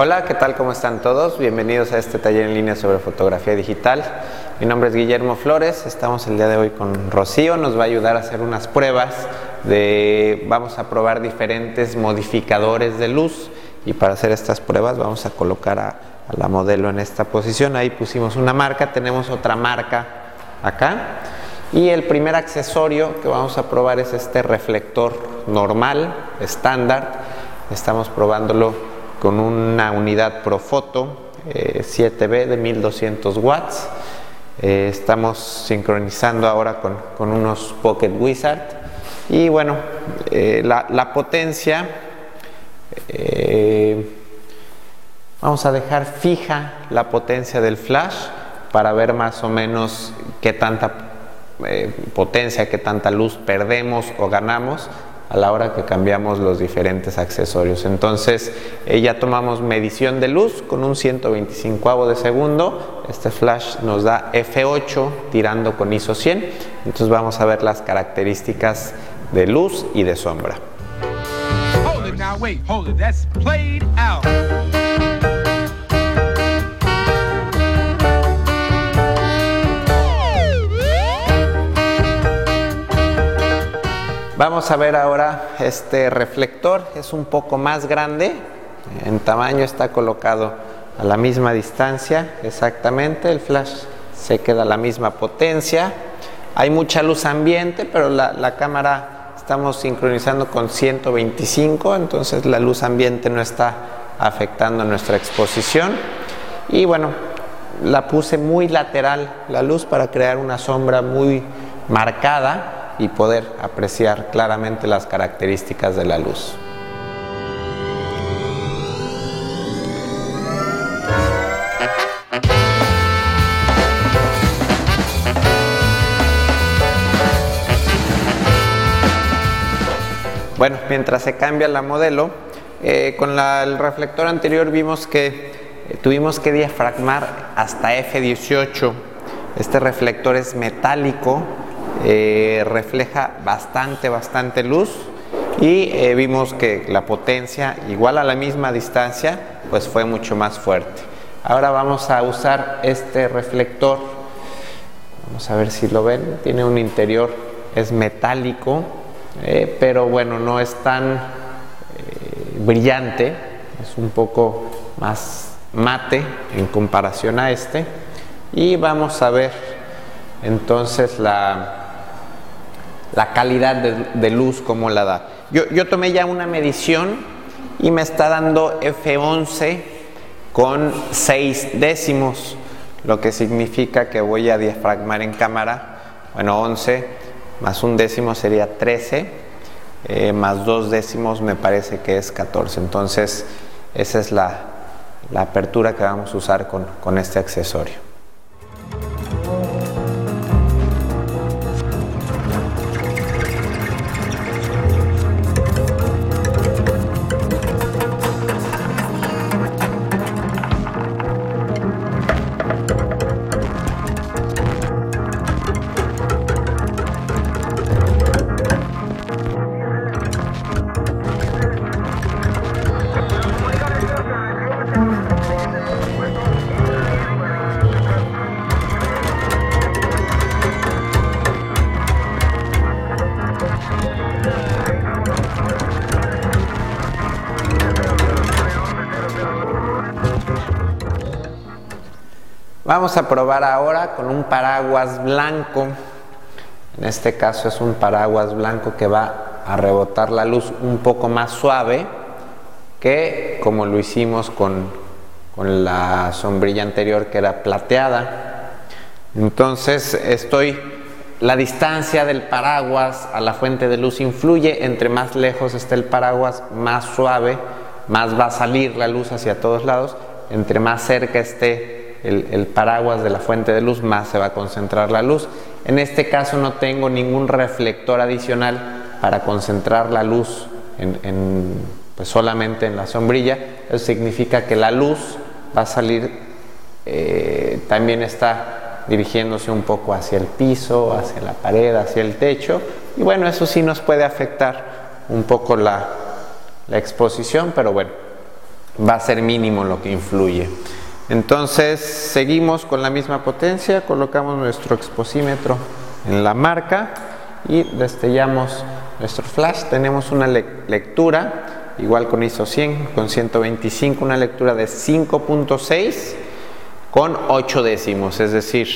Hola, ¿qué tal? ¿Cómo están todos? Bienvenidos a este taller en línea sobre fotografía digital. Mi nombre es Guillermo Flores, estamos el día de hoy con Rocío, nos va a ayudar a hacer unas pruebas de, vamos a probar diferentes modificadores de luz y para hacer estas pruebas vamos a colocar a, a la modelo en esta posición, ahí pusimos una marca, tenemos otra marca acá y el primer accesorio que vamos a probar es este reflector normal, estándar, estamos probándolo con una unidad Profoto 7B eh, de 1200 watts. Eh, estamos sincronizando ahora con, unos Pocket Wizard. Y bueno, eh, la, la, potencia, vamos a dejar fija la potencia del flash para ver más o menos qué tanta potencia, qué tanta luz perdemos o ganamos a la hora que cambiamos los diferentes accesorios. Entonces eh, ya tomamos medición de luz con un 125 de segundo. Este flash nos da F8 tirando con ISO 100. Entonces vamos a ver las características de luz y de sombra. Vamos a ver ahora este reflector, es un poco más grande, en tamaño está colocado a la misma distancia exactamente, el flash se queda a la misma potencia, hay mucha luz ambiente, pero la, cámara estamos sincronizando con 125, entonces la luz ambiente no está afectando nuestra exposición. Y bueno, la puse muy lateral la luz para crear una sombra muy marcada y poder apreciar claramente las características de la luz. Bueno, mientras se cambia la modelo, eh, con el reflector anterior vimos que eh, tuvimos que diafragmar hasta F18. Este reflector es metálico, eh, refleja bastante, bastante luz y eh, vimos que la potencia, igual a la misma distancia, pues fue mucho más fuerte. Ahora vamos a usar este reflector, vamos a ver si lo ven, tiene un interior, es metálico, eh, pero bueno, no es tan brillante, es un poco más mate en comparación a este. Y vamos a ver entonces la, la calidad de, luz como la da. Yo, tomé ya una medición y me está dando F11 con 6 décimos, lo que significa que voy a diafragmar en cámara, bueno, 11 más un décimo sería 13, eh, más dos décimos me parece que es 14. Entonces, esa es la, apertura que vamos a usar con este accesorio. Vamos a probar ahora con un paraguas blanco. En este caso es un paraguas blanco que va a rebotar la luz un poco más suave que como lo hicimos con, con la sombrilla anterior que era plateada. Entonces estoy, la distancia del paraguas a la fuente de luz influye, entre más lejos esté el paraguas, más suave, más va a salir la luz hacia todos lados, entre más cerca esté el, paraguas de la fuente de luz, más se va a concentrar la luz. En este caso no tengo ningún reflector adicional para concentrar la luz en, pues solamente en la sombrilla. Eso significa que la luz va a salir, eh, también está dirigiéndose un poco hacia el piso, hacia la pared, hacia el techo. Y bueno, eso sí nos puede afectar un poco la, la exposición, pero bueno, va a ser mínimo lo que influye. Entonces seguimos con la misma potencia, colocamos nuestro exposímetro en la marca y destellamos nuestro flash. Tenemos una lectura, igual con ISO 100, con 125, una lectura de 5.6 con 8 décimos, es decir,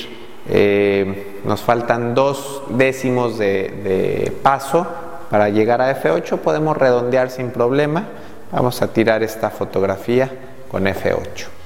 eh, nos faltan 2 décimos de paso para llegar a F8, podemos redondear sin problema. Vamos a tirar esta fotografía con F8.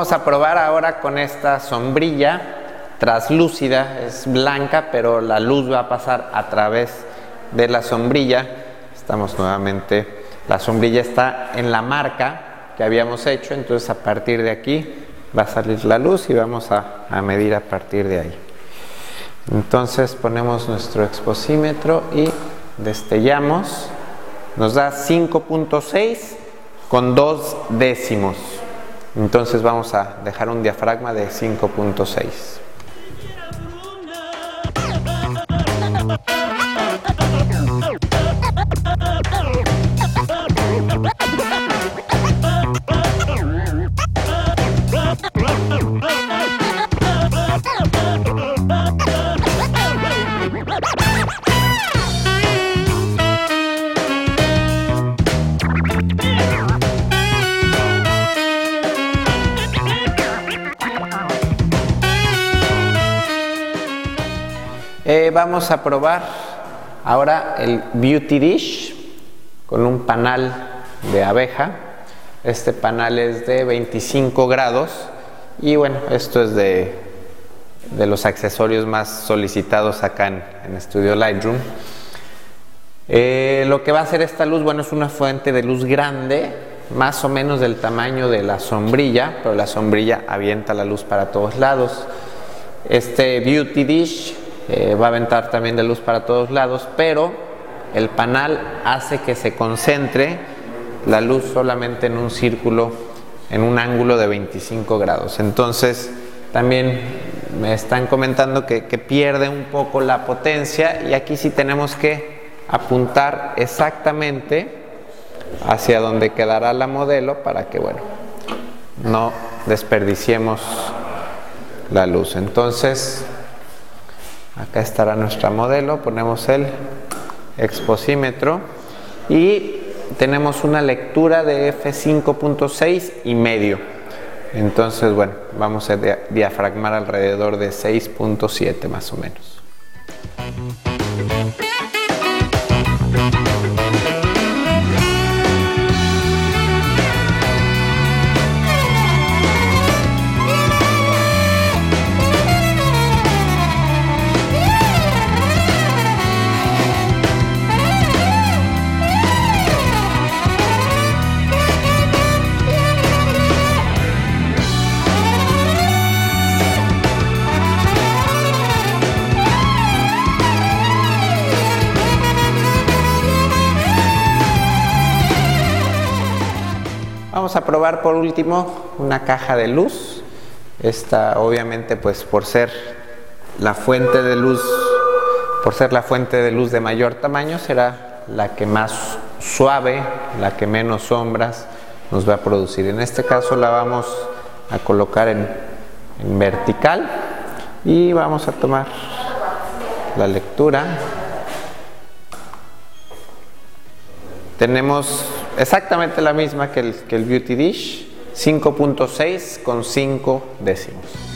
Vamos a probar ahora con esta sombrilla traslúcida, es blanca, pero la luz va a pasar a través de la sombrilla. Estamos nuevamente, la sombrilla está en la marca que habíamos hecho, entonces a partir de aquí va a salir la luz y vamos a, a medir a partir de ahí. Entonces ponemos nuestro exposímetro y destellamos, nos da 5.6 con dos décimos. Entonces vamos a dejar un diafragma de 5.6. Vamos a probar ahora el Beauty Dish con un panal de abeja. Este panal es de 25 grados y bueno, esto es de, de los accesorios más solicitados acá en, en Studio Lightroom. Eh, lo que va a hacer esta luz, bueno, es una fuente de luz grande, más o menos del tamaño de la sombrilla, pero la sombrilla avienta la luz para todos lados. Este Beauty Dish eh, va a aventar también de luz para todos lados, pero el panal hace que se concentre la luz solamente en un círculo, en un ángulo de 25 grados. Entonces, también me están comentando que, que pierde un poco la potencia y aquí sí tenemos que apuntar exactamente hacia donde quedará la modelo para que, bueno, no desperdiciemos la luz. Entonces, Acá estará nuestra modelo, ponemos el exposímetro y tenemos una lectura de F5.6 y medio. Entonces, bueno, vamos a diafragmar alrededor de 6.7 más o menos. Vamos a probar por último una caja de luz. Esta obviamente pues por ser la fuente de luz, por ser la fuente de luz de mayor tamaño, será la que más suave, la que menos sombras nos va a producir. En este caso la vamos a colocar en, en vertical y vamos a tomar la lectura. Tenemos exactamente la misma que el, Beauty Dish, 5.6 con 5 décimos.